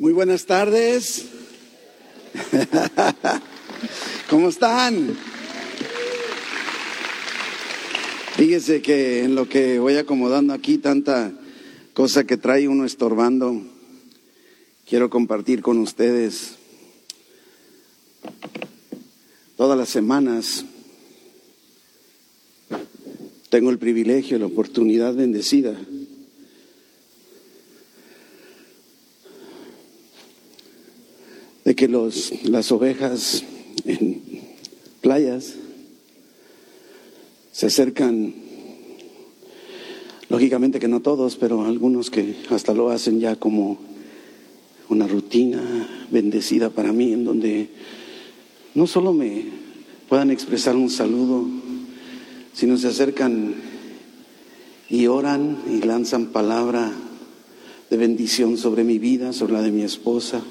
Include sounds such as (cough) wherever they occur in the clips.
Muy buenas tardes. (laughs) ¿Cómo están? Fíjese que en lo que voy acomodando aquí tanta cosa que trae uno estorbando, quiero compartir con ustedes todas las semanas. Tengo el privilegio, la oportunidad bendecida que los, las ovejas en playas se acercan, lógicamente que no todos, pero algunos que hasta lo hacen ya como una rutina bendecida para mí, en donde no solo me puedan expresar un saludo, sino se acercan y oran y lanzan palabra de bendición sobre mi vida, sobre la de mi esposa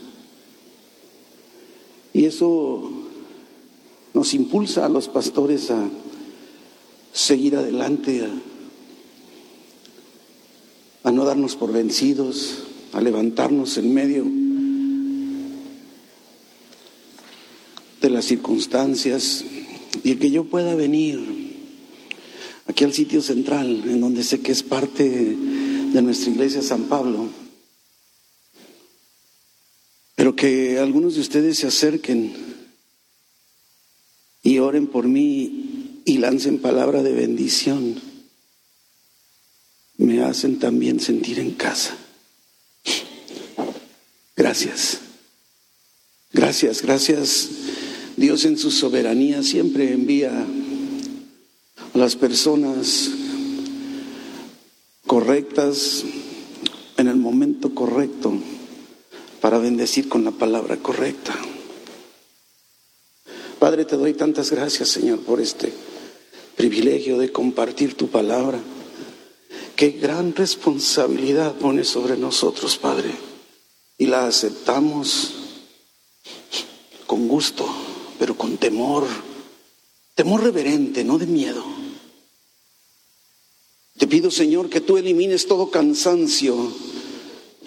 y eso nos impulsa a los pastores a seguir adelante, a, no darnos por vencidos, a levantarnos en medio de las circunstancias y que yo pueda venir aquí al sitio central, en donde sé que es parte de nuestra iglesia San Pablo pero que algunos de ustedes se acerquen y oren por mí y lancen palabra de bendición. Me hacen también sentir en casa. Gracias. Gracias, gracias. Dios en su soberanía siempre envía a las personas correctas en el momento correcto para bendecir con la palabra correcta. Padre, te doy tantas gracias, Señor, por este privilegio de compartir tu palabra. Qué gran responsabilidad pone sobre nosotros, Padre, y la aceptamos con gusto, pero con temor, temor reverente, no de miedo. Te pido, Señor, que tú elimines todo cansancio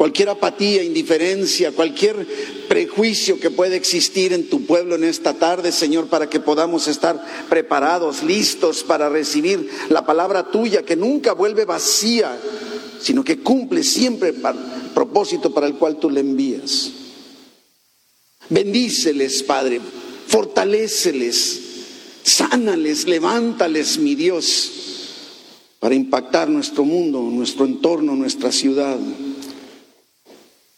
cualquier apatía, indiferencia, cualquier prejuicio que pueda existir en tu pueblo en esta tarde, Señor, para que podamos estar preparados, listos para recibir la palabra tuya que nunca vuelve vacía, sino que cumple siempre el propósito para el cual tú le envías. Bendíceles, Padre, fortaléceles, sánales, levántales, mi Dios, para impactar nuestro mundo, nuestro entorno, nuestra ciudad.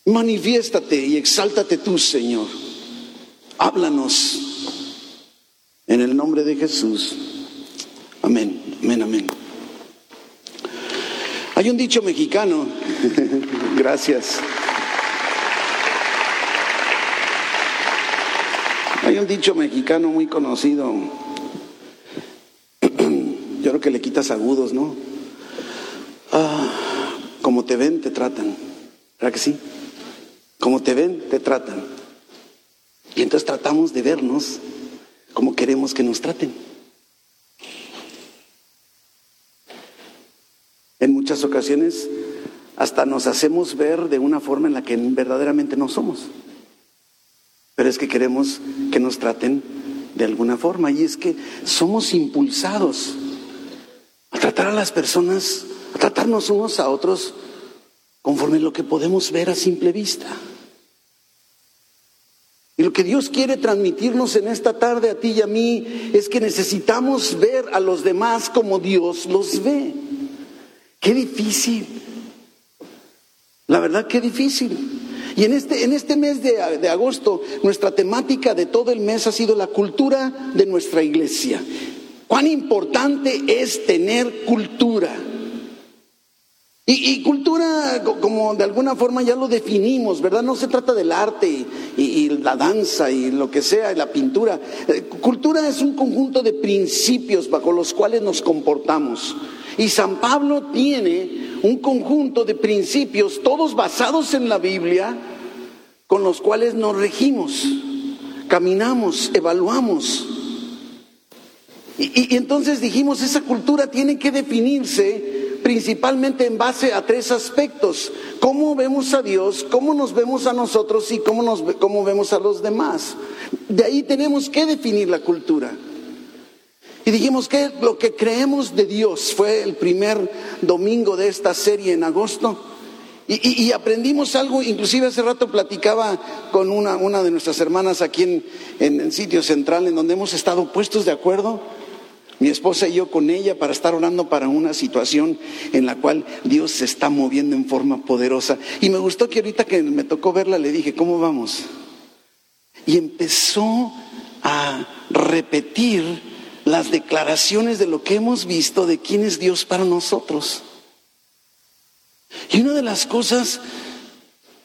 Manifiéstate y exáltate tú, Señor. Háblanos en el nombre de Jesús. Amén, amén, amén. Hay un dicho mexicano, (laughs) gracias. Hay un dicho mexicano muy conocido. (clears throat) Yo creo que le quitas agudos, ¿no? Ah, como te ven, te tratan. ¿Verdad que sí? Como te ven, te tratan. Y entonces tratamos de vernos como queremos que nos traten. En muchas ocasiones hasta nos hacemos ver de una forma en la que verdaderamente no somos. Pero es que queremos que nos traten de alguna forma. Y es que somos impulsados a tratar a las personas, a tratarnos unos a otros conforme lo que podemos ver a simple vista. Y lo que Dios quiere transmitirnos en esta tarde a ti y a mí es que necesitamos ver a los demás como Dios los ve. Qué difícil. La verdad, qué difícil. Y en este, en este mes de, de agosto, nuestra temática de todo el mes ha sido la cultura de nuestra iglesia. Cuán importante es tener cultura. Y, cultura, como de alguna forma ya lo definimos, ¿verdad? No se trata del arte y, la danza y lo que sea, y la pintura. Eh, cultura es un conjunto de principios bajo los cuales nos comportamos. Y San Pablo tiene un conjunto de principios, todos basados en la Biblia, con los cuales nos regimos, caminamos, evaluamos. y entonces dijimos, esa cultura tiene que definirse principalmente en base a tres aspectos. Cómo vemos a Dios, cómo nos vemos a nosotros y cómo, nos, cómo vemos a los demás. De ahí tenemos que definir la cultura. Y dijimos que lo que creemos de Dios fue el primer domingo de esta serie en agosto. Y, aprendimos algo, inclusive hace rato platicaba con una, una de nuestras hermanas aquí en, en el sitio central, en donde hemos estado puestos de acuerdo, mi esposa y yo con ella, para estar orando para una situación en la cual Dios se está moviendo en forma poderosa. Y me gustó que ahorita que me tocó verla le dije, ¿cómo vamos? Y empezó a repetir las declaraciones de lo que hemos visto de quién es Dios para nosotros. Y una de las cosas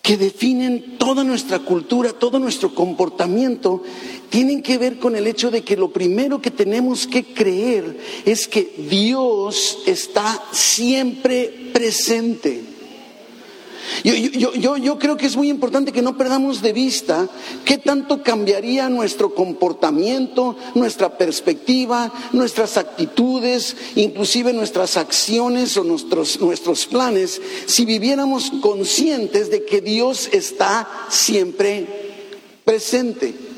que definen toda nuestra cultura, todo nuestro comportamiento, tienen que ver con el hecho de que lo primero que tenemos que creer es que Dios está siempre presente. Yo, creo que es muy importante que no perdamos de vista qué tanto cambiaría nuestro comportamiento, nuestra perspectiva, nuestras actitudes, inclusive nuestras acciones o nuestros, nuestros planes, si viviéramos conscientes de que Dios está siempre presente.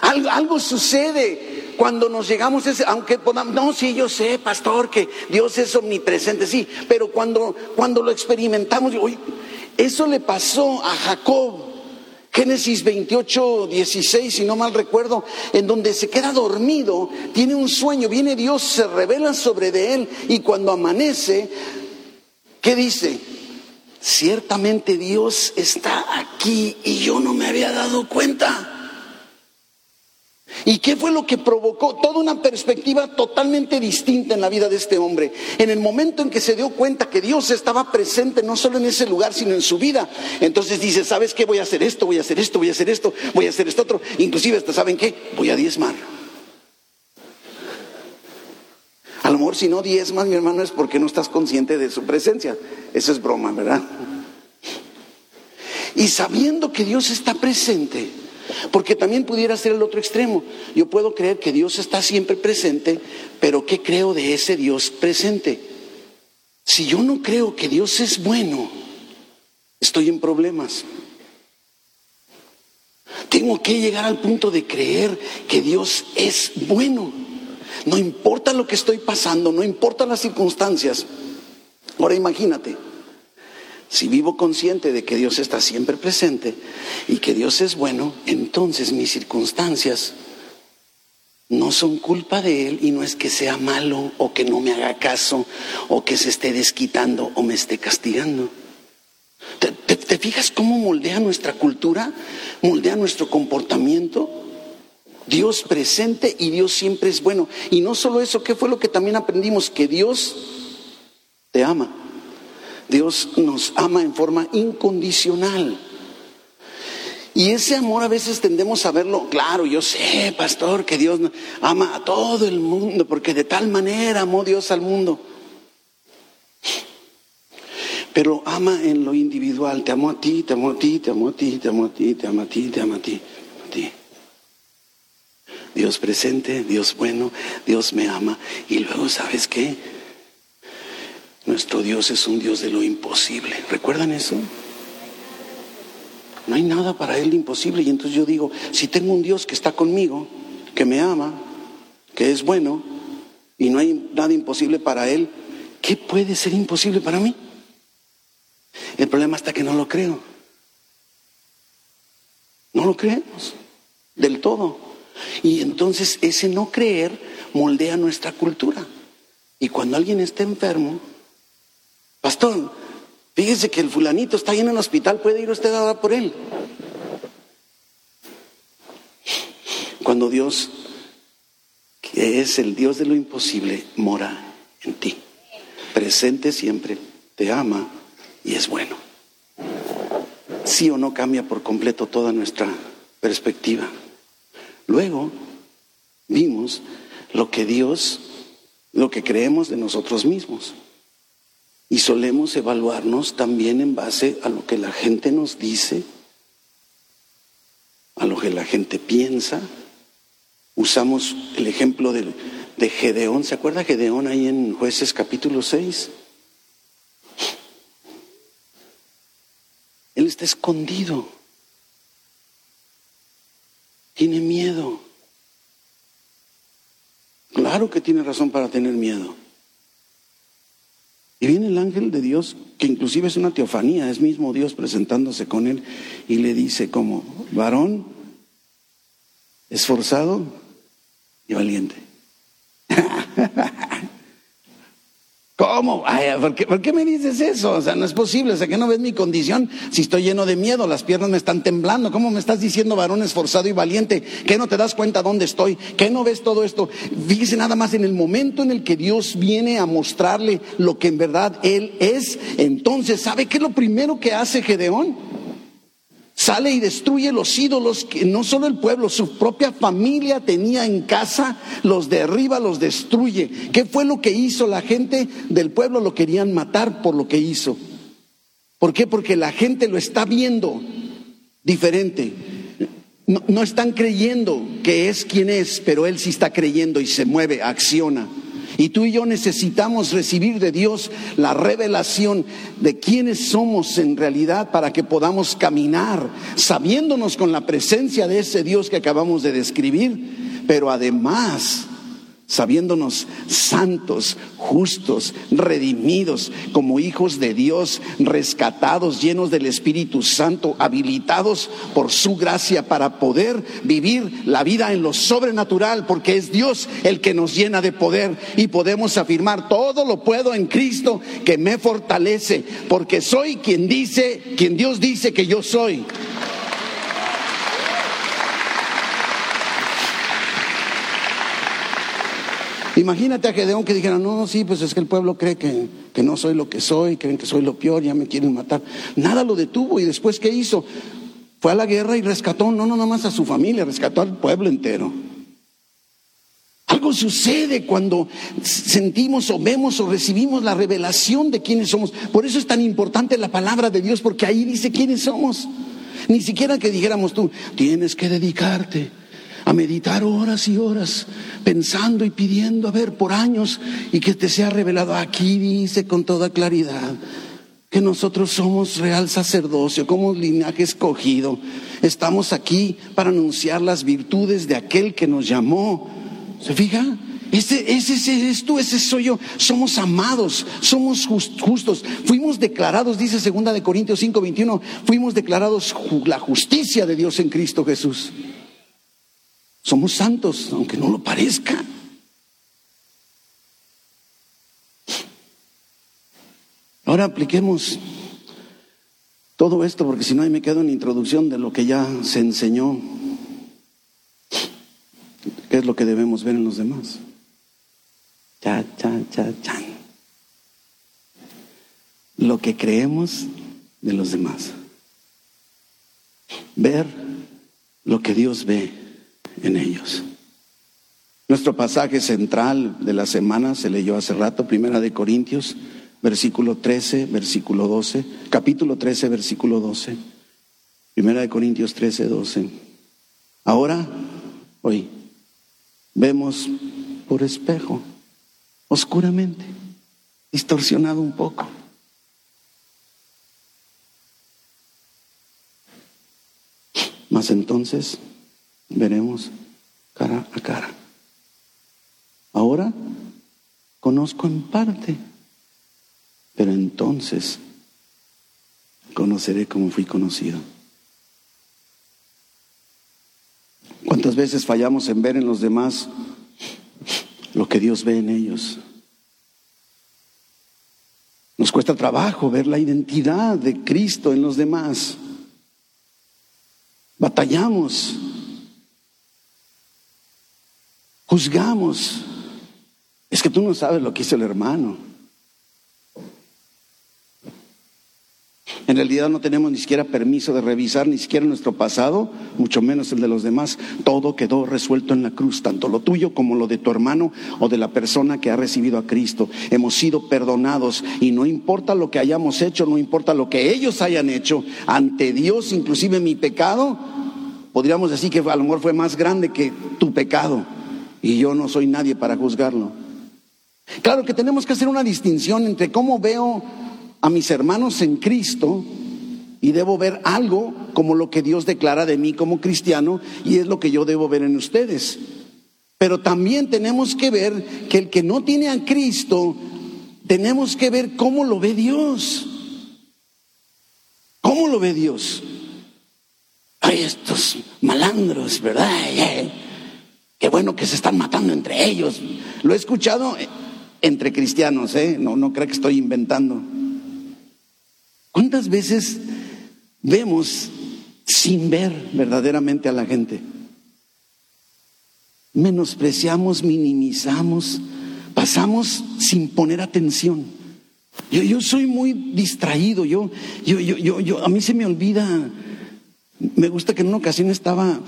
Algo, algo sucede cuando nos llegamos, ese, aunque podamos, no, sí, yo sé, pastor, que Dios es omnipresente, sí, pero cuando, cuando lo experimentamos, eso le pasó a Jacob. Génesis 28, 16, si no mal recuerdo, en donde se queda dormido, tiene un sueño, viene Dios, se revela sobre de él y cuando amanece, ¿qué dice? Ciertamente Dios está aquí y yo no me había dado cuenta. ¿Y qué fue lo que provocó? Toda una perspectiva totalmente distinta en la vida de este hombre. En el momento en que se dio cuenta que Dios estaba presente no solo en ese lugar, sino en su vida, entonces dice, ¿sabes qué? Voy a hacer esto, voy a hacer esto, voy a hacer esto, voy a hacer esto otro. Inclusive hasta, ¿saben qué? Voy a diezmar. A lo mejor si no diezmas, mi hermano, es porque no estás consciente de su presencia. Eso es broma, ¿verdad? Y sabiendo que Dios está presente, porque también pudiera ser el otro extremo. Yo puedo creer que Dios está siempre presente, pero ¿qué creo de ese Dios presente? Si yo no creo que Dios es bueno, estoy en problemas. Tengo que llegar al punto de creer que Dios es bueno. No importa lo que estoy pasando, no importa las circunstancias. Ahora imagínate, si vivo consciente de que Dios está siempre presente y que Dios es bueno, entonces mis circunstancias no son culpa de Él y no es que sea malo o que no me haga caso o que se esté desquitando o me esté castigando. ¿Te, fijas cómo moldea nuestra cultura? ¿Moldea nuestro comportamiento? Dios presente y Dios siempre es bueno. Y no solo eso, ¿qué fue lo que también aprendimos? Que Dios te ama. Dios nos ama en forma incondicional. Y ese amor a veces tendemos a verlo, claro, yo sé, pastor, que Dios ama a todo el mundo, porque de tal manera amó Dios al mundo. Pero ama en lo individual, te amo a ti, te amo a ti, te amo a ti, te amo a ti, te amo a ti, te amo a ti, a ti. Dios presente, Dios bueno, Dios me ama. Y luego, ¿sabes qué? Nuestro Dios es un Dios de lo imposible. ¿Recuerdan eso? No hay nada para Él imposible. Y entonces yo digo, si tengo un Dios que está conmigo, que me ama, que es bueno, y no hay nada imposible para Él, ¿qué puede ser imposible para mí? El problema está que no lo creo. No lo creemos del todo. Y entonces ese no creer moldea nuestra cultura. Y cuando alguien está enfermo, Pastor, fíjese que el fulanito está ahí en el hospital, ¿puede ir usted a orar por él? Cuando Dios, que es el Dios de lo imposible, mora en ti, presente siempre, te ama y es bueno. Sí o no cambia por completo toda nuestra perspectiva. Luego vimos lo que Dios, lo que creemos de nosotros mismos. Y solemos evaluarnos también en base a lo que la gente nos dice, a lo que la gente piensa. Usamos el ejemplo de, de Gedeón. ¿Se acuerda Gedeón ahí en jueces capítulo 6? Él está escondido. Tiene miedo. Claro que tiene razón para tener miedo. Y viene el ángel de Dios, que inclusive es una teofanía, es mismo Dios presentándose con él y le dice como, varón, esforzado y valiente. (laughs) ¿Cómo? ¿por, qué, me dices eso? O sea, no es posible. O sea, que no ves mi condición si estoy lleno de miedo, las piernas me están temblando. ¿Cómo me estás diciendo varón esforzado y valiente? ¿Que no te das cuenta dónde estoy? ¿Que no ves todo esto? Fíjese nada más en el momento en el que Dios viene a mostrarle lo que en verdad Él es. Entonces, ¿sabe qué es lo primero que hace Gedeón? Sale y destruye los ídolos que no solo el pueblo, su propia familia tenía en casa, los derriba, los destruye. ¿Qué fue lo que hizo la gente del pueblo? Lo querían matar por lo que hizo. ¿Por qué? Porque la gente lo está viendo diferente. No, no están creyendo que es quien es, pero él sí está creyendo y se mueve, acciona. Y tú y yo necesitamos recibir de Dios la revelación de quiénes somos en realidad para que podamos caminar sabiéndonos con la presencia de ese Dios que acabamos de describir, pero además sabiéndonos santos, justos, redimidos, como hijos de Dios, rescatados, llenos del Espíritu Santo, habilitados por su gracia para poder vivir la vida en lo sobrenatural, porque es Dios el que nos llena de poder y podemos afirmar, todo lo puedo en Cristo que me fortalece, porque soy quien dice, quien Dios dice que yo soy. Imagínate a Gedeón que dijera, no, no, sí, pues es que el pueblo cree que, que no soy lo que soy, creen que soy lo peor, ya me quieren matar. Nada lo detuvo y después ¿qué hizo? Fue a la guerra y rescató, no, no, nada más a su familia, rescató al pueblo entero. Algo sucede cuando sentimos o vemos o recibimos la revelación de quiénes somos. Por eso es tan importante la palabra de Dios, porque ahí dice quiénes somos. Ni siquiera que dijéramos tú, tienes que dedicarte a meditar horas y horas, pensando y pidiendo, a ver, por años, y que te sea revelado. Aquí dice con toda claridad que nosotros somos real sacerdocio, como linaje escogido. Estamos aquí para anunciar las virtudes de aquel que nos llamó. ¿Se fija? Ese, ese, ese es tú, ese soy yo. Somos amados, somos justos. Fuimos declarados, dice segunda de Corintios 5, 21, fuimos declarados la justicia de Dios en Cristo Jesús. Somos santos, aunque no lo parezca. Ahora apliquemos todo esto, porque si no, ahí me quedo en introducción de lo que ya se enseñó. ¿Qué es lo que debemos ver en los demás? Cha, cha, cha, chan. Lo que creemos de los demás. Ver lo que Dios ve en ellos. Nuestro pasaje central de la semana se leyó hace rato, Primera de Corintios, versículo 13, versículo 12, capítulo 13, versículo 12. Primera de Corintios 13, 12. Ahora, hoy, vemos por espejo, oscuramente, distorsionado un poco. Mas entonces veremos cara a cara. Ahora conozco en parte, pero entonces conoceré como fui conocido. ¿Cuántas veces fallamos en ver en los demás lo que Dios ve en ellos? Nos cuesta trabajo ver la identidad de Cristo en los demás. Batallamos Juzgamos. Es que tú no sabes lo que hizo el hermano. En realidad no tenemos ni siquiera permiso de revisar ni siquiera nuestro pasado, mucho menos el de los demás. Todo quedó resuelto en la cruz, tanto lo tuyo como lo de tu hermano o de la persona que ha recibido a Cristo. Hemos sido perdonados y no importa lo que hayamos hecho, no importa lo que ellos hayan hecho, ante Dios, inclusive mi pecado, podríamos decir que a lo mejor fue más grande que tu pecado. Y yo no soy nadie para juzgarlo. Claro que tenemos que hacer una distinción entre cómo veo a mis hermanos en Cristo y debo ver algo como lo que Dios declara de mí como cristiano y es lo que yo debo ver en ustedes. Pero también tenemos que ver que el que no tiene a Cristo, tenemos que ver cómo lo ve Dios. ¿Cómo lo ve Dios? Ay, estos malandros, ¿verdad? (laughs) Qué bueno que se están matando entre ellos. Lo he escuchado entre cristianos, ¿eh? No, no creo que estoy inventando. ¿Cuántas veces vemos sin ver verdaderamente a la gente? Menospreciamos, minimizamos, pasamos sin poner atención. Yo, yo soy muy distraído, yo, yo, yo, yo, a mí se me olvida, me gusta que en una ocasión estaba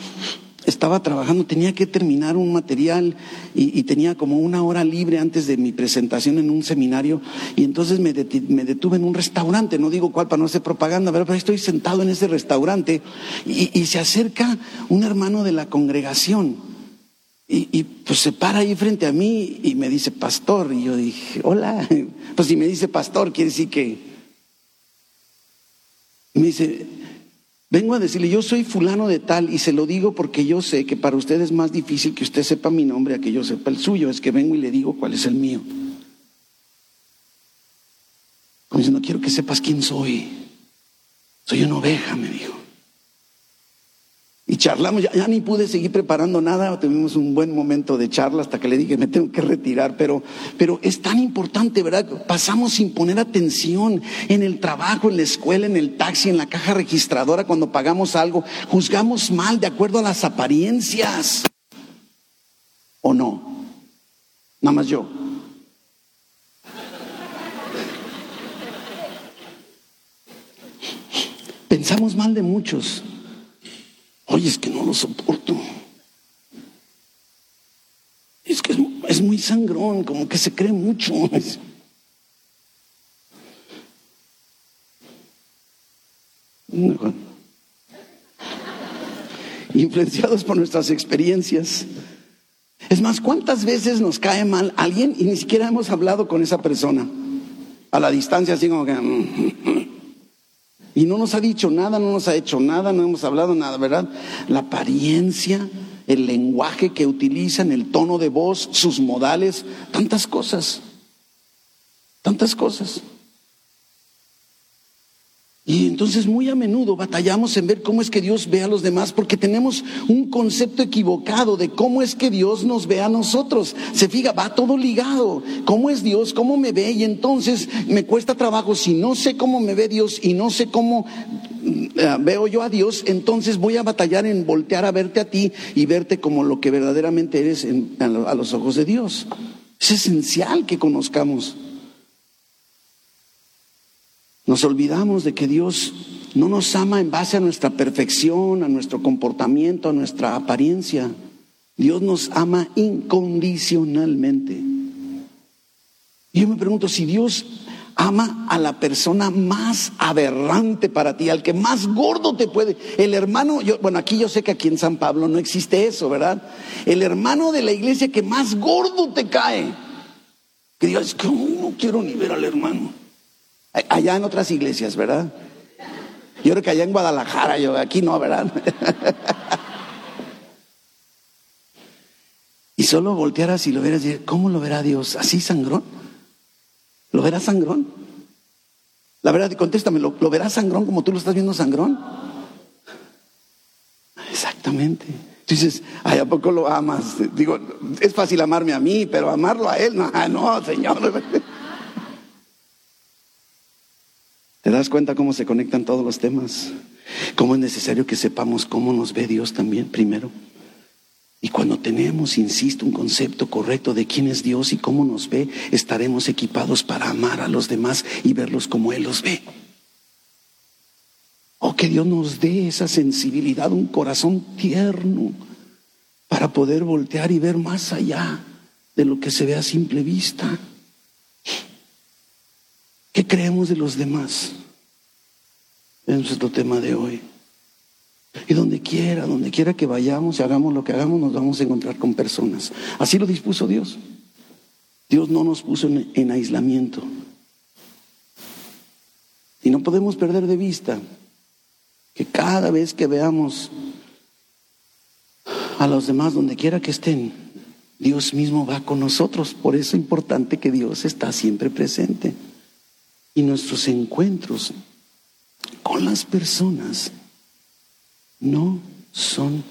estaba trabajando, tenía que terminar un material y, tenía como una hora libre antes de mi presentación en un seminario. Y entonces me, detuve en un restaurante, no digo cuál para no hacer propaganda, pero estoy sentado en ese restaurante y, se acerca un hermano de la congregación y, y, pues se para ahí frente a mí y me dice pastor y yo dije, hola, (laughs) pues si me dice pastor quiere decir que... Me dice, Vengo a decirle, yo soy fulano de tal y se lo digo porque yo sé que para usted es más difícil que usted sepa mi nombre a que yo sepa el suyo. Es que vengo y le digo cuál es el mío. Como diciendo, quiero que sepas quién soy. Soy una oveja, me dijo. Y charlamos, ya, ni pude seguir preparando nada, tuvimos un buen momento de charla hasta que le dije, me tengo que retirar, pero, pero es tan importante, ¿verdad? Pasamos sin poner atención en el trabajo, en la escuela, en el taxi, en la caja registradora, cuando pagamos algo, juzgamos mal de acuerdo a las apariencias. ¿O no? Nada más yo. Pensamos mal de muchos. Oye, es que no lo soporto. Es que es, muy sangrón, como que se cree mucho. (laughs) Influenciados por nuestras experiencias. Es más, ¿cuántas veces nos cae mal alguien y ni siquiera hemos hablado con esa persona? A la distancia, así como que... Y no nos ha dicho nada, no nos ha hecho nada, no hemos hablado nada, ¿verdad? La apariencia, el lenguaje que utilizan, el tono de voz, sus modales, tantas cosas, tantas cosas. Y entonces muy a menudo batallamos en ver cómo es que Dios ve a los demás porque tenemos un concepto equivocado de cómo es que Dios nos ve a nosotros. Se fija, va todo ligado. ¿Cómo es Dios? ¿Cómo me ve? Y entonces me cuesta trabajo. Si no sé cómo me ve Dios y no sé cómo eh, veo yo a Dios, entonces voy a batallar en voltear a verte a ti y verte como lo que verdaderamente eres a los ojos de Dios. Es esencial que conozcamos. Nos olvidamos de que Dios no nos ama en base a nuestra perfección, a nuestro comportamiento, a nuestra apariencia. Dios nos ama incondicionalmente. Y yo me pregunto, si Dios ama a la persona más aberrante para ti, al que más gordo te puede, el hermano, yo, bueno, aquí yo sé que aquí en San Pablo no existe eso, ¿verdad? El hermano de la iglesia que más gordo te cae, que digas, que no quiero ni ver al hermano. Allá en otras iglesias, ¿verdad? Yo creo que allá en Guadalajara, yo aquí no, ¿verdad? (laughs) y solo voltearas y lo verás y ¿cómo lo verá Dios? ¿Así sangrón? ¿Lo verá sangrón? La verdad, contéstame, ¿lo, ¿lo verás sangrón como tú lo estás viendo sangrón? Exactamente. Dices, ay, ¿a poco lo amas? Digo, es fácil amarme a mí, pero amarlo a él, no, (laughs) no, Señor. ¿Te das cuenta cómo se conectan todos los temas? Cómo es necesario que sepamos cómo nos ve Dios también primero. Y cuando tenemos, insisto, un concepto correcto de quién es Dios y cómo nos ve, estaremos equipados para amar a los demás y verlos como Él los ve. Oh, que Dios nos dé esa sensibilidad, un corazón tierno, para poder voltear y ver más allá de lo que se ve a simple vista. ¿Qué creemos de los demás? Es nuestro tema de hoy. Y donde quiera, donde quiera que vayamos y hagamos lo que hagamos, nos vamos a encontrar con personas. Así lo dispuso Dios. Dios no nos puso en, en aislamiento. Y no podemos perder de vista que cada vez que veamos a los demás, donde quiera que estén, Dios mismo va con nosotros. Por eso es importante que Dios está siempre presente. Y nuestros encuentros con las personas no son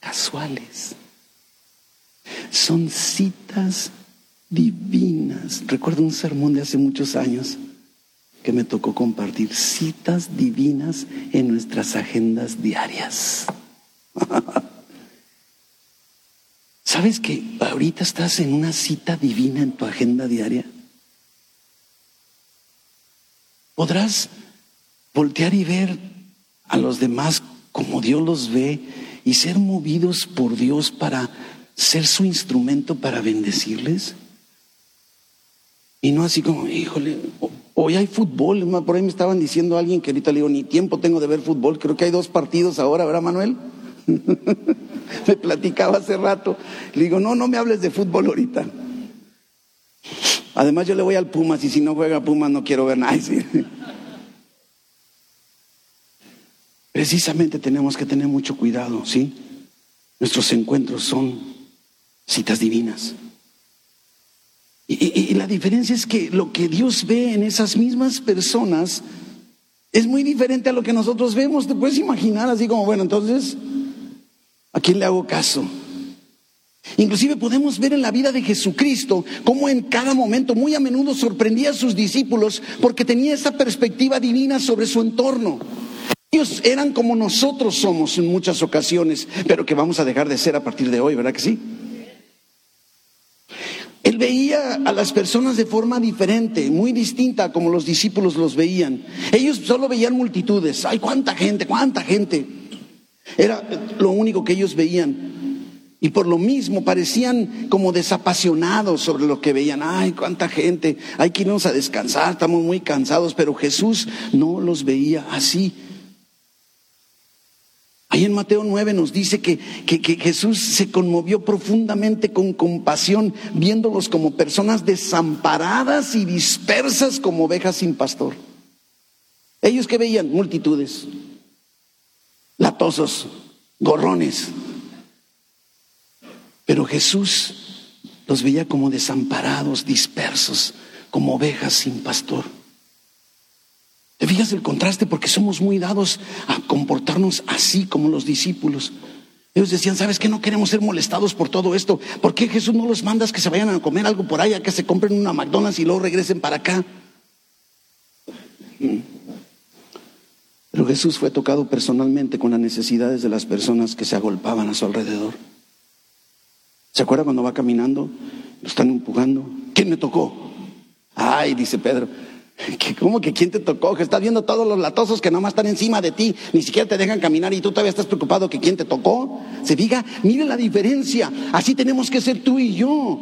casuales. Son citas divinas. Recuerdo un sermón de hace muchos años que me tocó compartir citas divinas en nuestras agendas diarias. (laughs) ¿Sabes que ahorita estás en una cita divina en tu agenda diaria? Podrás voltear y ver a los demás como Dios los ve y ser movidos por Dios para ser su instrumento para bendecirles. Y no así como, híjole, hoy hay fútbol. Por ahí me estaban diciendo alguien que ahorita le digo, ni tiempo tengo de ver fútbol. Creo que hay dos partidos ahora, ¿verdad, Manuel? (laughs) me platicaba hace rato. Le digo, no, no me hables de fútbol ahorita. Además, yo le voy al Pumas y si no juega Pumas no quiero ver nada. (laughs) Precisamente tenemos que tener mucho cuidado, ¿sí? Nuestros encuentros son citas divinas. Y, y, la diferencia es que lo que Dios ve en esas mismas personas es muy diferente a lo que nosotros vemos. Te puedes imaginar así como, bueno, entonces ¿A quién le hago caso? Inclusive podemos ver en la vida de Jesucristo cómo en cada momento, muy a menudo, sorprendía a sus discípulos porque tenía esa perspectiva divina sobre su entorno. Ellos eran como nosotros somos en muchas ocasiones, pero que vamos a dejar de ser a partir de hoy, ¿verdad que sí? Él veía a las personas de forma diferente, muy distinta como los discípulos los veían. Ellos solo veían multitudes. ¡Ay, cuánta gente, cuánta gente! Era lo único que ellos veían. Y por lo mismo parecían como desapasionados sobre lo que veían. Ay, cuánta gente, hay que irnos a descansar, estamos muy cansados, pero Jesús no los veía así. Ahí en Mateo 9 nos dice que, que, que, Jesús se conmovió profundamente con compasión, viéndolos como personas desamparadas y dispersas como ovejas sin pastor. Ellos que veían multitudes, latosos, gorrones. Pero Jesús los veía como desamparados, dispersos, como ovejas sin pastor. ¿Te fijas el contraste? Porque somos muy dados a comportarnos así como los discípulos. Ellos decían, ¿sabes qué? No queremos ser molestados por todo esto. ¿Por qué Jesús no los mandas que se vayan a comer algo por allá, que se compren una McDonald's y luego regresen para acá? Pero Jesús fue tocado personalmente con las necesidades de las personas que se agolpaban a su alrededor. ¿Se acuerda cuando va caminando? Lo están empujando. ¿Quién me tocó? Ay, dice Pedro. ¿Cómo que quién te tocó? Que estás viendo todos los latosos que nomás están encima de ti, ni siquiera te dejan caminar y tú todavía estás preocupado que quién te tocó. Se diga, mire la diferencia. Así tenemos que ser tú y yo.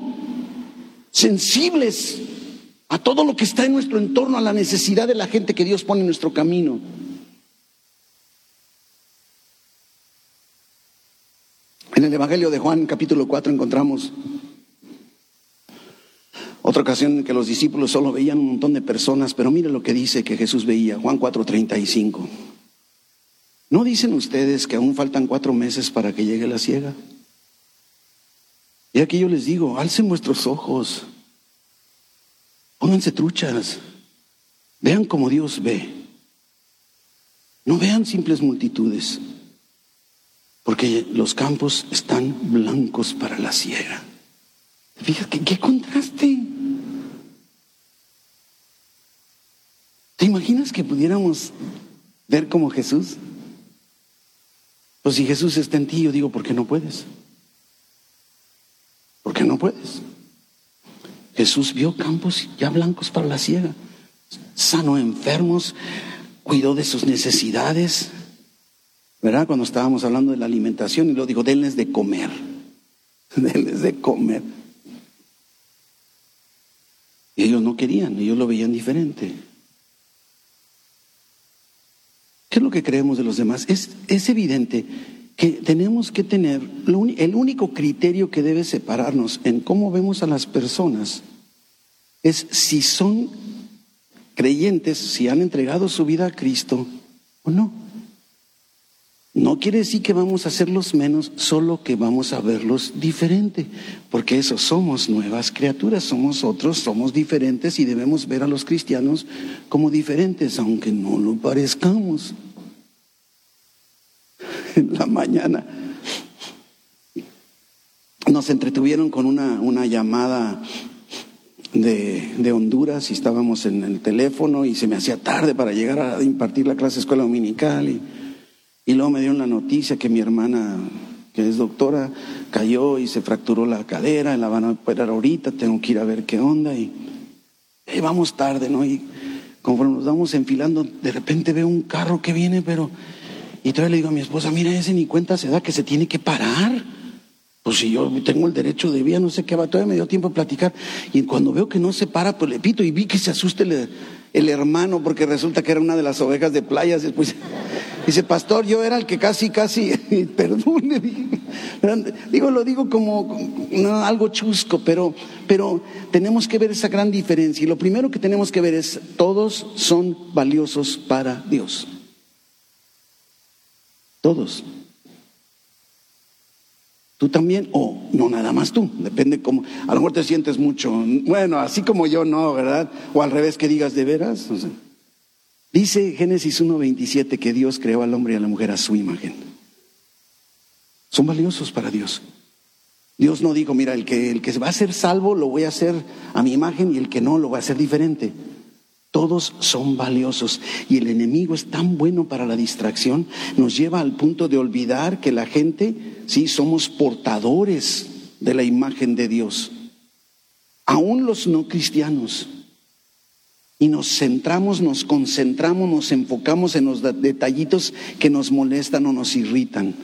Sensibles a todo lo que está en nuestro entorno, a la necesidad de la gente que Dios pone en nuestro camino. En el Evangelio de Juan capítulo 4 encontramos otra ocasión en que los discípulos solo veían un montón de personas, pero mire lo que dice que Jesús veía, Juan 4:35. ¿No dicen ustedes que aún faltan cuatro meses para que llegue la ciega? Y aquí yo les digo, alcen vuestros ojos, pónganse truchas, vean como Dios ve. No vean simples multitudes, porque los campos están blancos para la siega. Fíjate, ¿qué contraste? ¿Te imaginas que pudiéramos ver como Jesús? Pues si Jesús está en ti, yo digo, ¿por qué no puedes? ¿Por qué no puedes? Jesús vio campos ya blancos para la siega, sanó enfermos, cuidó de sus necesidades, ¿verdad? Cuando estábamos hablando de la alimentación y lo dijo, denles de comer, (laughs) denles de comer. Y ellos no querían, ellos lo veían diferente. ¿Qué es lo que creemos de los demás? Es, es evidente que tenemos que tener el único criterio que debe separarnos en cómo vemos a las personas es si son creyentes, si han entregado su vida a Cristo o no. No quiere decir que vamos a hacerlos menos, solo que vamos a verlos diferente, porque eso somos nuevas criaturas, somos otros, somos diferentes y debemos ver a los cristianos como diferentes, aunque no lo parezcamos. (laughs) En la mañana nos entretuvieron con una, una llamada de, de, Honduras y estábamos en el teléfono y se me hacía tarde para llegar a impartir la clase de escuela dominical y y luego me dieron la noticia que mi hermana, que es doctora, cayó y se fracturó la cadera, la van a operar ahorita, tengo que ir a ver qué onda y, vamos tarde, ¿no? Y conforme nos vamos enfilando, de repente veo un carro que viene, pero... Y todavía le digo a mi esposa, mira, ese ni cuenta se da que se tiene que parar. Pues si yo tengo el derecho de vía, no sé qué va, todavía me dio tiempo de platicar. Y cuando veo que no se para, pues le pito y vi que se asuste el, el hermano porque resulta que era una de las ovejas de playas. Después dice, pastor, yo era el que casi, casi, (laughs) perdón, digo, lo digo como algo chusco, pero, pero tenemos que ver esa gran diferencia. Y lo primero que tenemos que ver es, todos son valiosos para Dios. Todos. Tú también, o no nada más tú, depende cómo. A lo mejor te sientes mucho, bueno, así como yo no, ¿verdad? O al revés que digas de veras. dice Génesis 1.27 que Dios creó al hombre y a la mujer a su imagen. Son valiosos para Dios. Dios no dijo, mira, el que, el que va a ser salvo lo voy a hacer a mi imagen y el que no lo voy a hacer diferente. Todos son valiosos y el enemigo es tan bueno para la distracción, nos lleva al punto de olvidar que la gente, sí, somos portadores de la imagen de Dios, aún los no cristianos. Y nos centramos, nos concentramos, nos enfocamos en los detallitos que nos molestan o nos irritan.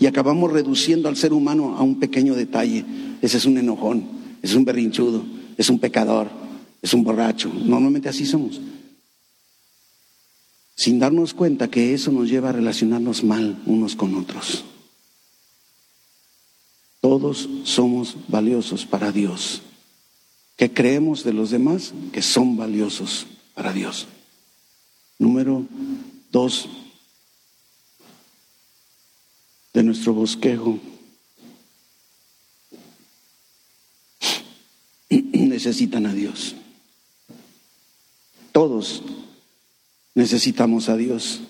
Y acabamos reduciendo al ser humano a un pequeño detalle. Ese es un enojón, es un berrinchudo, es un pecador es un borracho. Normalmente así somos. Sin darnos cuenta que eso nos lleva a relacionarnos mal unos con otros. Todos somos valiosos para Dios. ¿Qué creemos de los demás? Que son valiosos para Dios. Número dos de nuestro bosquejo. (clears throat) Necesitan a Dios. Todos necesitamos a Dios.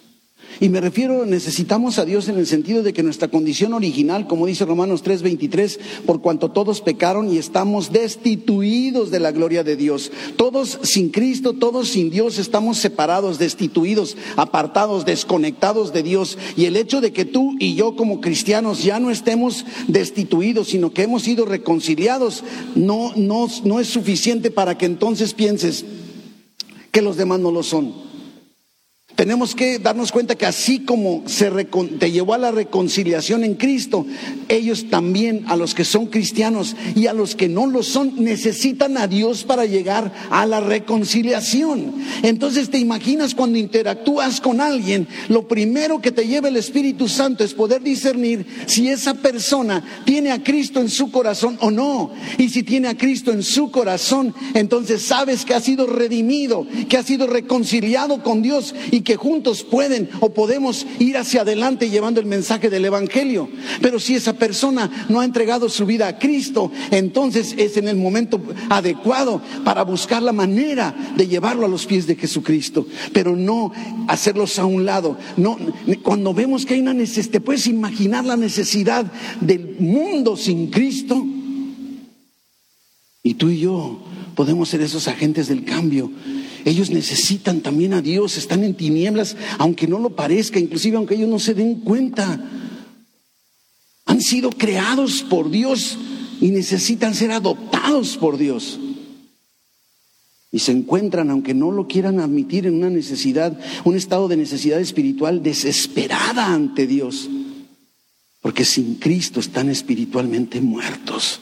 Y me refiero, necesitamos a Dios en el sentido de que nuestra condición original, como dice Romanos 3:23, por cuanto todos pecaron y estamos destituidos de la gloria de Dios. Todos sin Cristo, todos sin Dios, estamos separados, destituidos, apartados, desconectados de Dios. Y el hecho de que tú y yo como cristianos ya no estemos destituidos, sino que hemos sido reconciliados, no, no, no es suficiente para que entonces pienses, que los demás no lo son. Tenemos que darnos cuenta que así como se te llevó a la reconciliación en Cristo, ellos también, a los que son cristianos y a los que no lo son, necesitan a Dios para llegar a la reconciliación. Entonces te imaginas cuando interactúas con alguien, lo primero que te lleva el Espíritu Santo es poder discernir si esa persona tiene a Cristo en su corazón o no. Y si tiene a Cristo en su corazón, entonces sabes que ha sido redimido, que ha sido reconciliado con Dios y que juntos pueden o podemos ir hacia adelante llevando el mensaje del Evangelio. Pero si esa persona no ha entregado su vida a Cristo, entonces es en el momento adecuado para buscar la manera de llevarlo a los pies de Jesucristo, pero no hacerlos a un lado. No, cuando vemos que hay una necesidad, te puedes imaginar la necesidad del mundo sin Cristo. Y tú y yo podemos ser esos agentes del cambio ellos necesitan también a Dios, están en tinieblas, aunque no lo parezca, inclusive aunque ellos no se den cuenta. Han sido creados por Dios y necesitan ser adoptados por Dios. Y se encuentran, aunque no lo quieran admitir, en una necesidad, un estado de necesidad espiritual desesperada ante Dios. Porque sin Cristo están espiritualmente muertos.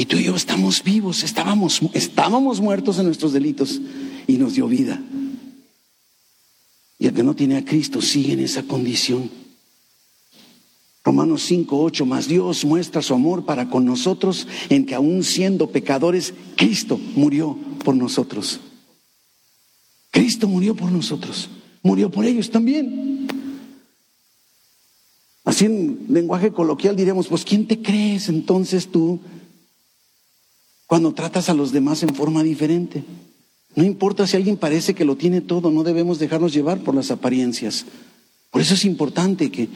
Y tú y yo estamos vivos, estábamos, estábamos muertos en nuestros delitos y nos dio vida. Y el que no tiene a Cristo sigue en esa condición. Romanos 5, 8, más Dios muestra su amor para con nosotros en que aún siendo pecadores, Cristo murió por nosotros. Cristo murió por nosotros, murió por ellos también. Así en lenguaje coloquial diríamos, pues ¿quién te crees entonces tú cuando tratas a los demás en forma diferente? No importa si alguien parece que lo tiene todo, no debemos dejarnos llevar por las apariencias. Por eso es importante que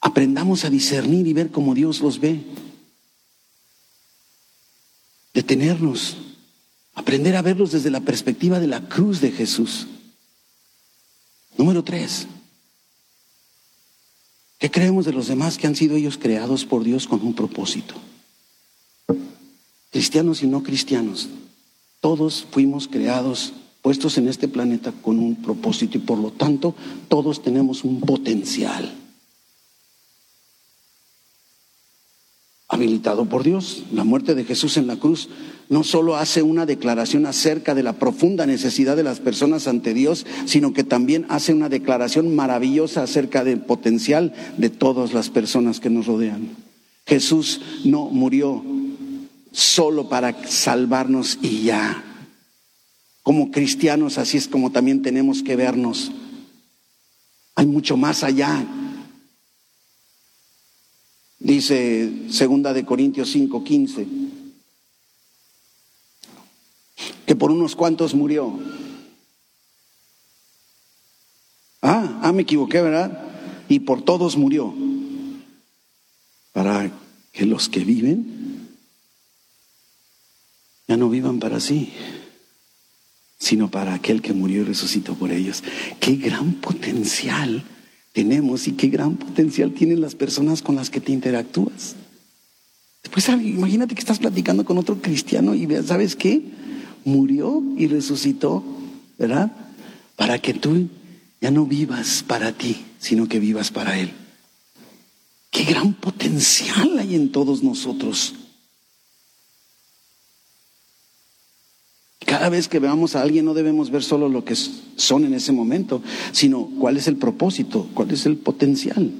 aprendamos a discernir y ver cómo Dios los ve. Detenernos, aprender a verlos desde la perspectiva de la cruz de Jesús. Número tres, ¿qué creemos de los demás que han sido ellos creados por Dios con un propósito? Cristianos y no cristianos, todos fuimos creados, puestos en este planeta con un propósito y por lo tanto todos tenemos un potencial. habilitado por Dios. La muerte de Jesús en la cruz no solo hace una declaración acerca de la profunda necesidad de las personas ante Dios, sino que también hace una declaración maravillosa acerca del potencial de todas las personas que nos rodean. Jesús no murió solo para salvarnos y ya. Como cristianos así es como también tenemos que vernos. Hay mucho más allá. Dice segunda de Corintios 5:15 que por unos cuantos murió. Ah, ah, me equivoqué, ¿verdad? Y por todos murió. Para que los que viven ya no vivan para sí, sino para aquel que murió y resucitó por ellos. Qué gran potencial tenemos y qué gran potencial tienen las personas con las que te interactúas. Después, imagínate que estás platicando con otro cristiano y ¿sabes qué? Murió y resucitó, ¿verdad? Para que tú ya no vivas para ti, sino que vivas para Él. Qué gran potencial hay en todos nosotros. Cada vez que veamos a alguien no debemos ver solo lo que son en ese momento, sino cuál es el propósito, cuál es el potencial.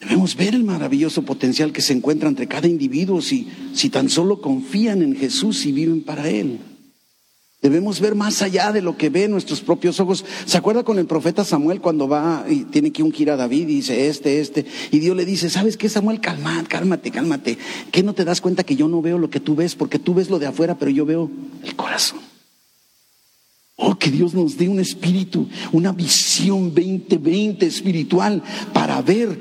Debemos ver el maravilloso potencial que se encuentra entre cada individuo si, si tan solo confían en Jesús y viven para Él. Debemos ver más allá de lo que ven nuestros propios ojos. ¿Se acuerda con el profeta Samuel cuando va y tiene que ungir a David y dice este, este? Y Dios le dice, ¿sabes qué Samuel? Calmate, cálmate, cálmate. ¿Qué no te das cuenta que yo no veo lo que tú ves? Porque tú ves lo de afuera, pero yo veo el corazón. Oh, que Dios nos dé un espíritu, una visión 2020 espiritual para ver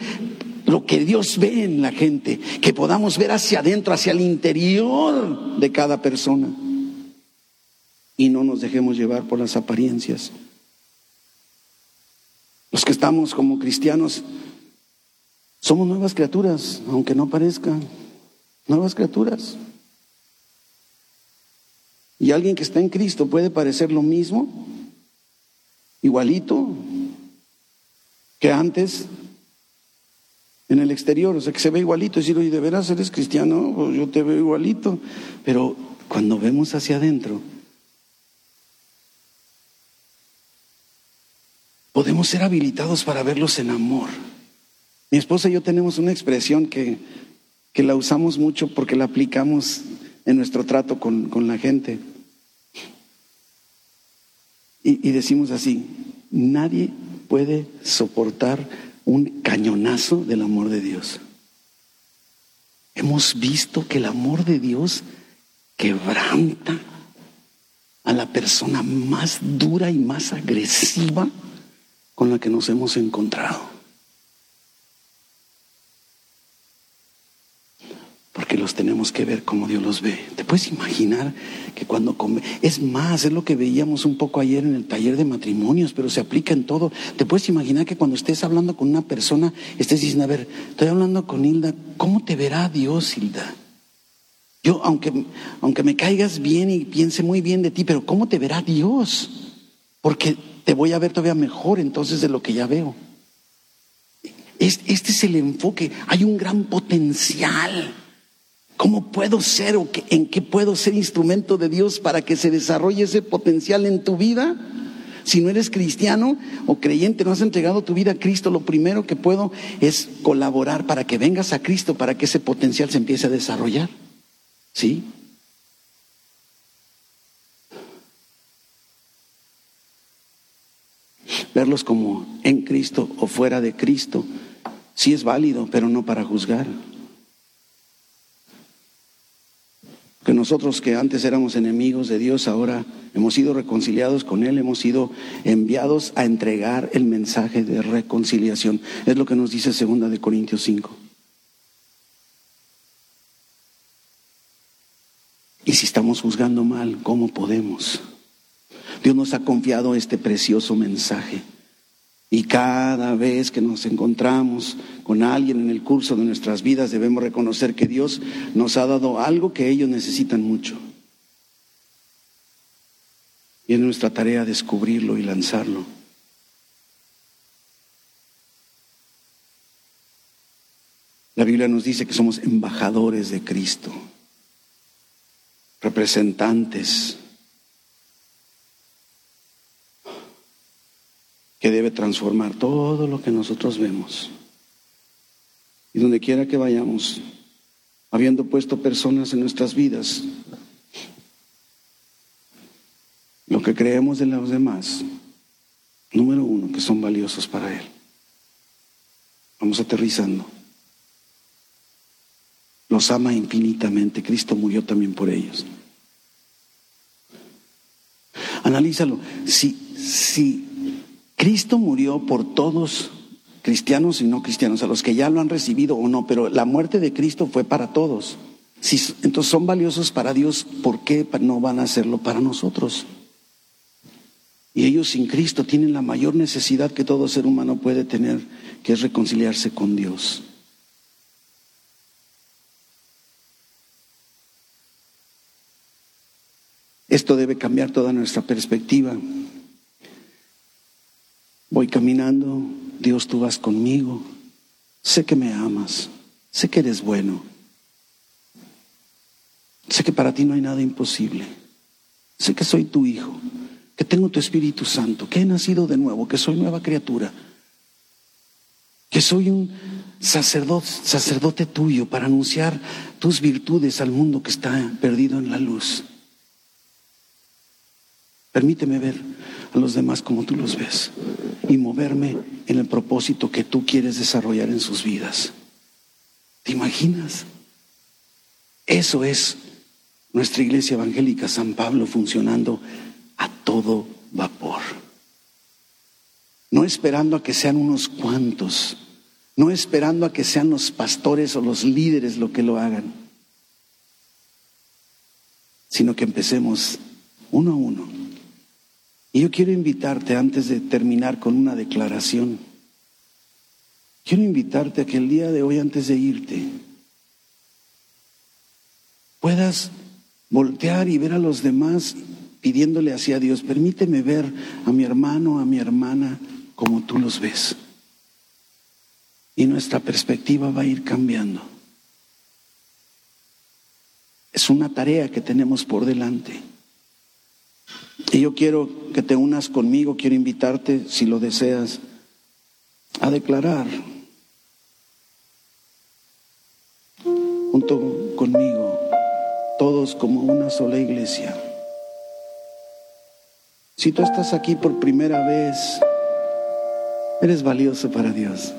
lo que Dios ve en la gente, que podamos ver hacia adentro, hacia el interior de cada persona y no nos dejemos llevar por las apariencias. Los que estamos como cristianos somos nuevas criaturas, aunque no parezcan, nuevas criaturas. Y alguien que está en Cristo puede parecer lo mismo, igualito, que antes en el exterior, o sea, que se ve igualito, decir, oye, de veras eres cristiano, pues yo te veo igualito, pero cuando vemos hacia adentro, podemos ser habilitados para verlos en amor. Mi esposa y yo tenemos una expresión que, que la usamos mucho porque la aplicamos en nuestro trato con, con la gente. Y, y decimos así, nadie puede soportar un cañonazo del amor de Dios. Hemos visto que el amor de Dios quebranta a la persona más dura y más agresiva con la que nos hemos encontrado. Porque los tenemos que ver como Dios los ve. Te puedes imaginar que cuando come, es más, es lo que veíamos un poco ayer en el taller de matrimonios, pero se aplica en todo. Te puedes imaginar que cuando estés hablando con una persona, estés diciendo, a ver, estoy hablando con Hilda, ¿cómo te verá Dios, Hilda? Yo, aunque, aunque me caigas bien y piense muy bien de ti, pero ¿cómo te verá Dios? Porque te voy a ver todavía mejor entonces de lo que ya veo. Este es el enfoque. Hay un gran potencial. ¿Cómo puedo ser o en qué puedo ser instrumento de Dios para que se desarrolle ese potencial en tu vida? Si no eres cristiano o creyente, no has entregado tu vida a Cristo, lo primero que puedo es colaborar para que vengas a Cristo, para que ese potencial se empiece a desarrollar. ¿Sí? Verlos como en Cristo o fuera de Cristo, sí es válido, pero no para juzgar. Que nosotros que antes éramos enemigos de Dios, ahora hemos sido reconciliados con Él, hemos sido enviados a entregar el mensaje de reconciliación. Es lo que nos dice segunda de Corintios 5. Y si estamos juzgando mal, ¿cómo podemos? Dios nos ha confiado este precioso mensaje. Y cada vez que nos encontramos con alguien en el curso de nuestras vidas debemos reconocer que Dios nos ha dado algo que ellos necesitan mucho. Y es nuestra tarea descubrirlo y lanzarlo. La Biblia nos dice que somos embajadores de Cristo, representantes que debe transformar todo lo que nosotros vemos. Y donde quiera que vayamos, habiendo puesto personas en nuestras vidas, lo que creemos de los demás, número uno, que son valiosos para Él. Vamos aterrizando. Los ama infinitamente. Cristo murió también por ellos. Analízalo. Si, si Cristo murió por todos, cristianos y no cristianos, a los que ya lo han recibido o no, pero la muerte de Cristo fue para todos. Si, entonces son valiosos para Dios, ¿por qué no van a hacerlo para nosotros? Y ellos sin Cristo tienen la mayor necesidad que todo ser humano puede tener, que es reconciliarse con Dios. Esto debe cambiar toda nuestra perspectiva. Voy caminando, Dios tú vas conmigo, sé que me amas, sé que eres bueno, sé que para ti no hay nada imposible, sé que soy tu hijo, que tengo tu Espíritu Santo, que he nacido de nuevo, que soy nueva criatura, que soy un sacerdote, sacerdote tuyo para anunciar tus virtudes al mundo que está perdido en la luz. Permíteme ver a los demás como tú los ves y moverme en el propósito que tú quieres desarrollar en sus vidas. ¿Te imaginas? Eso es nuestra iglesia evangélica San Pablo funcionando a todo vapor. No esperando a que sean unos cuantos, no esperando a que sean los pastores o los líderes lo que lo hagan, sino que empecemos uno a uno y yo quiero invitarte, antes de terminar con una declaración, quiero invitarte a que el día de hoy, antes de irte, puedas voltear y ver a los demás pidiéndole hacia Dios, permíteme ver a mi hermano, a mi hermana, como tú los ves. Y nuestra perspectiva va a ir cambiando. Es una tarea que tenemos por delante. Y yo quiero que te unas conmigo, quiero invitarte, si lo deseas, a declarar junto conmigo, todos como una sola iglesia. Si tú estás aquí por primera vez, eres valioso para Dios.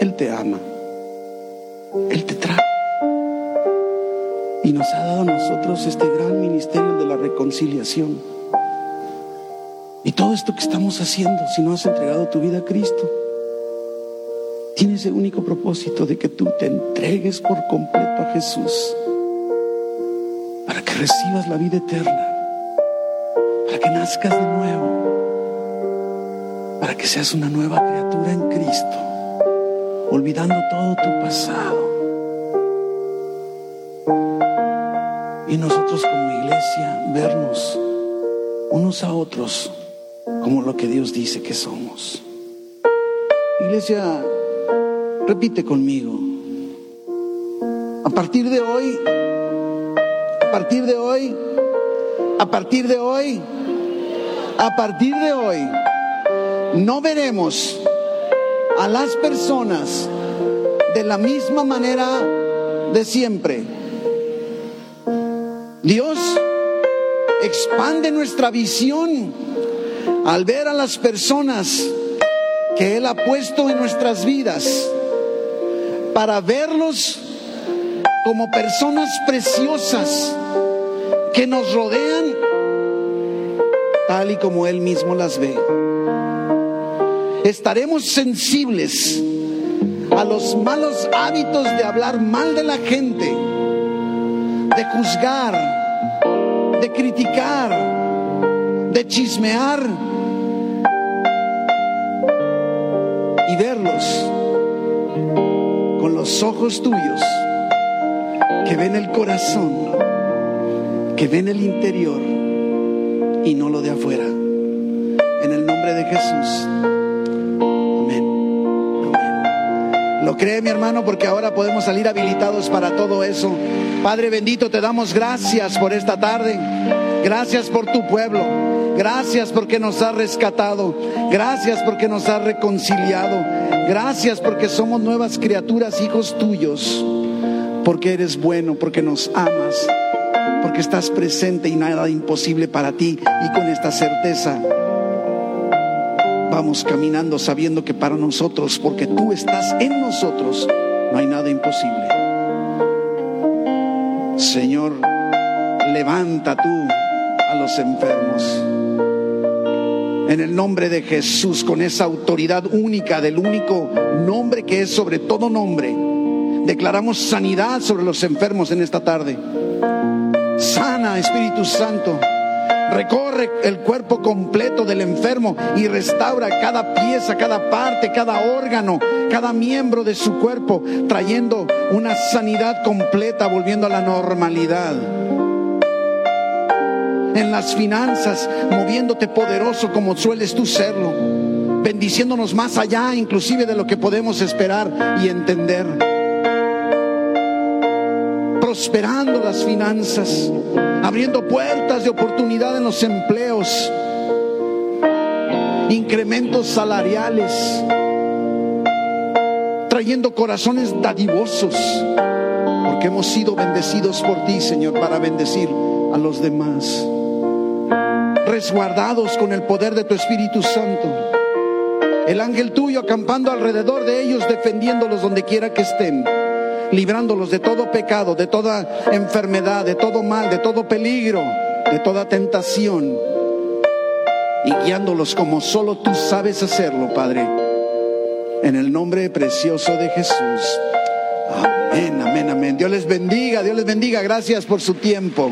Él te ama. Él te y nos ha dado a nosotros este gran ministerio de la reconciliación. Y todo esto que estamos haciendo, si no has entregado tu vida a Cristo, tiene ese único propósito de que tú te entregues por completo a Jesús para que recibas la vida eterna, para que nazcas de nuevo, para que seas una nueva criatura en Cristo, olvidando todo tu pasado Y nosotros como iglesia vernos unos a otros como lo que Dios dice que somos. Iglesia, repite conmigo. A partir de hoy, a partir de hoy, a partir de hoy, a partir de hoy no veremos a las personas de la misma manera de siempre. Dios expande nuestra visión al ver a las personas que Él ha puesto en nuestras vidas para verlos como personas preciosas que nos rodean tal y como Él mismo las ve. Estaremos sensibles a los malos hábitos de hablar mal de la gente, de juzgar, de criticar, de chismear y verlos con los ojos tuyos que ven el corazón, que ven el interior y no lo de afuera. En el nombre de Jesús. ¿Lo cree mi hermano? Porque ahora podemos salir habilitados para todo eso. Padre bendito, te damos gracias por esta tarde. Gracias por tu pueblo. Gracias porque nos has rescatado. Gracias porque nos has reconciliado. Gracias porque somos nuevas criaturas, hijos tuyos. Porque eres bueno, porque nos amas, porque estás presente y nada imposible para ti. Y con esta certeza vamos caminando sabiendo que para nosotros, porque tú estás en nosotros, no hay nada imposible. Señor, levanta tú a los enfermos. En el nombre de Jesús, con esa autoridad única del único nombre que es sobre todo nombre, declaramos sanidad sobre los enfermos en esta tarde. Sana, Espíritu Santo recorre el cuerpo completo del enfermo y restaura cada pieza, cada parte, cada órgano, cada miembro de su cuerpo, trayendo una sanidad completa, volviendo a la normalidad. En las finanzas, moviéndote poderoso como sueles tú serlo, bendiciéndonos más allá inclusive de lo que podemos esperar y entender prosperando las finanzas, abriendo puertas de oportunidad en los empleos, incrementos salariales, trayendo corazones dadivosos, porque hemos sido bendecidos por ti, Señor, para bendecir a los demás, resguardados con el poder de tu Espíritu Santo. El ángel tuyo acampando alrededor de ellos, defendiéndolos donde quiera que estén librándolos de todo pecado, de toda enfermedad, de todo mal, de todo peligro, de toda tentación y guiándolos como solo tú sabes hacerlo, Padre. En el nombre precioso de Jesús. Amén, amén, amén. Dios les bendiga, Dios les bendiga. Gracias por su tiempo.